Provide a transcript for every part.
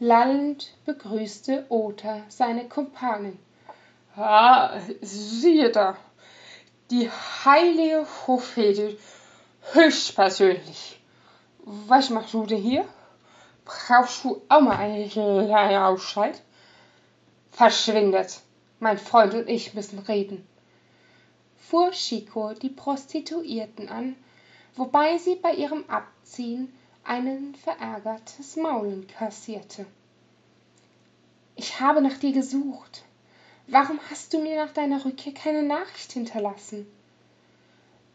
lallend begrüßte Othar seine Kumpanin. Ah, siehe da, die heilige Prophetin höchstpersönlich. Was machst du denn hier? Brauchst du auch mal eine kleine Auszeit? Verschwindet. Mein Freund und ich müssen reden, fuhr Chico die Prostituierten an, wobei sie bei ihrem Abziehen ein verärgertes Maulen kassierte. Ich habe nach dir gesucht. Warum hast du mir nach deiner Rückkehr keine Nachricht hinterlassen?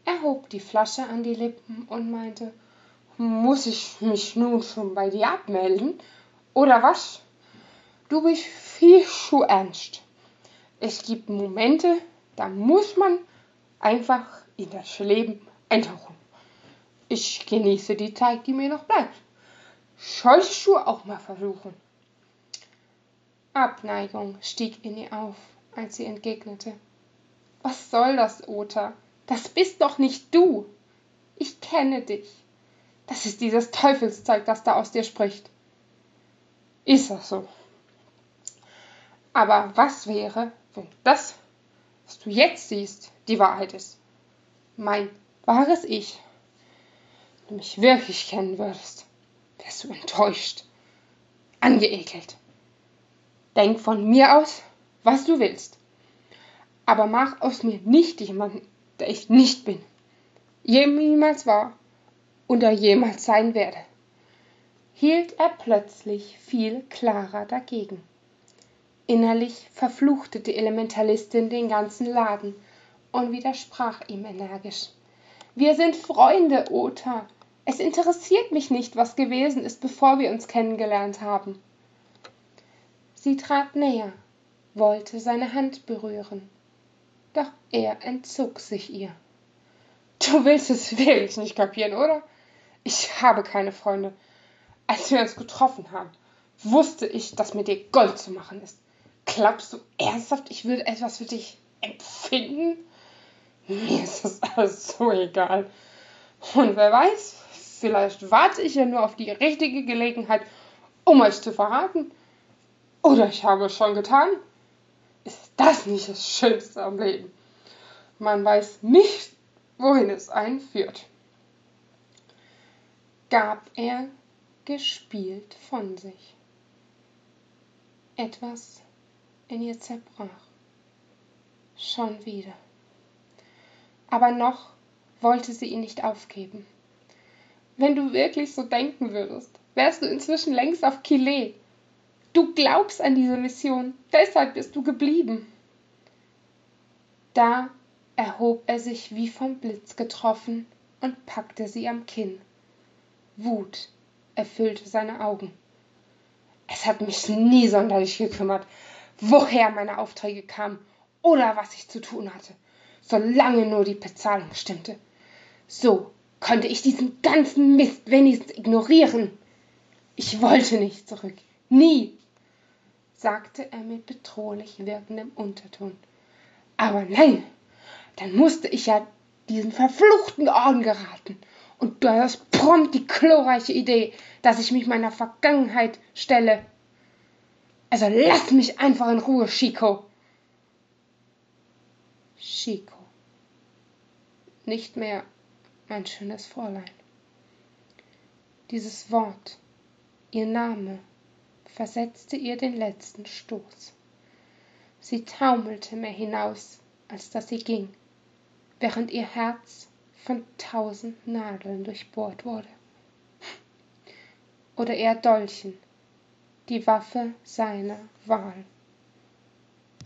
Er hob die Flasche an die Lippen und meinte, muss ich mich nun schon bei dir abmelden? Oder was? Du bist viel zu ernst. Es gibt Momente, da muss man einfach in das Leben eintauchen. Ich genieße die Zeit, die mir noch bleibt. Du auch mal versuchen? Abneigung stieg in ihr auf, als sie entgegnete. Was soll das, Ota? Das bist doch nicht du. Ich kenne dich. Das ist dieses Teufelszeug, das da aus dir spricht. Ist das so? Aber was wäre, wenn das, was du jetzt siehst, die Wahrheit ist? Mein wahres Ich. Du mich wirklich kennen würdest, wärst du enttäuscht, angeekelt. Denk von mir aus, was du willst. Aber mach aus mir nicht jemanden, der ich nicht bin, jemals war oder jemals sein werde. Hielt er plötzlich viel klarer dagegen. Innerlich verfluchte die Elementalistin den ganzen Laden und widersprach ihm energisch. Wir sind Freunde, Ota. Es interessiert mich nicht, was gewesen ist, bevor wir uns kennengelernt haben. Sie trat näher, wollte seine Hand berühren, doch er entzog sich ihr. Du willst es wirklich nicht kapieren, oder? Ich habe keine Freunde. Als wir uns getroffen haben, wusste ich, dass mit dir Gold zu machen ist. Glaubst du ernsthaft, ich würde etwas für dich empfinden? Mir ist das alles so egal. Und wer weiß, vielleicht warte ich ja nur auf die richtige Gelegenheit, um euch zu verraten. Oder ich habe es schon getan. Ist das nicht das Schönste am Leben? Man weiß nicht, wohin es einen führt. Gab er gespielt von sich. Etwas in ihr zerbrach. Schon wieder. Aber noch wollte sie ihn nicht aufgeben. Wenn du wirklich so denken würdest, wärst du inzwischen längst auf Kile. Du glaubst an diese Mission, deshalb bist du geblieben. Da erhob er sich wie vom Blitz getroffen und packte sie am Kinn. Wut erfüllte seine Augen. Es hat mich nie sonderlich gekümmert, woher meine Aufträge kamen oder was ich zu tun hatte, solange nur die Bezahlung stimmte. So konnte ich diesen ganzen Mist wenigstens ignorieren. Ich wollte nicht zurück. Nie, sagte er mit bedrohlich wirkendem Unterton. Aber nein, dann musste ich ja diesen verfluchten Orden geraten. Und du hast prompt die glorreiche Idee, dass ich mich meiner Vergangenheit stelle also lass mich einfach in Ruhe, Chico. Chico. Nicht mehr mein schönes Fräulein. Dieses Wort, ihr Name, versetzte ihr den letzten Stoß. Sie taumelte mehr hinaus, als dass sie ging, während ihr Herz von tausend Nadeln durchbohrt wurde. Oder eher Dolchen die Waffe seiner Wahl.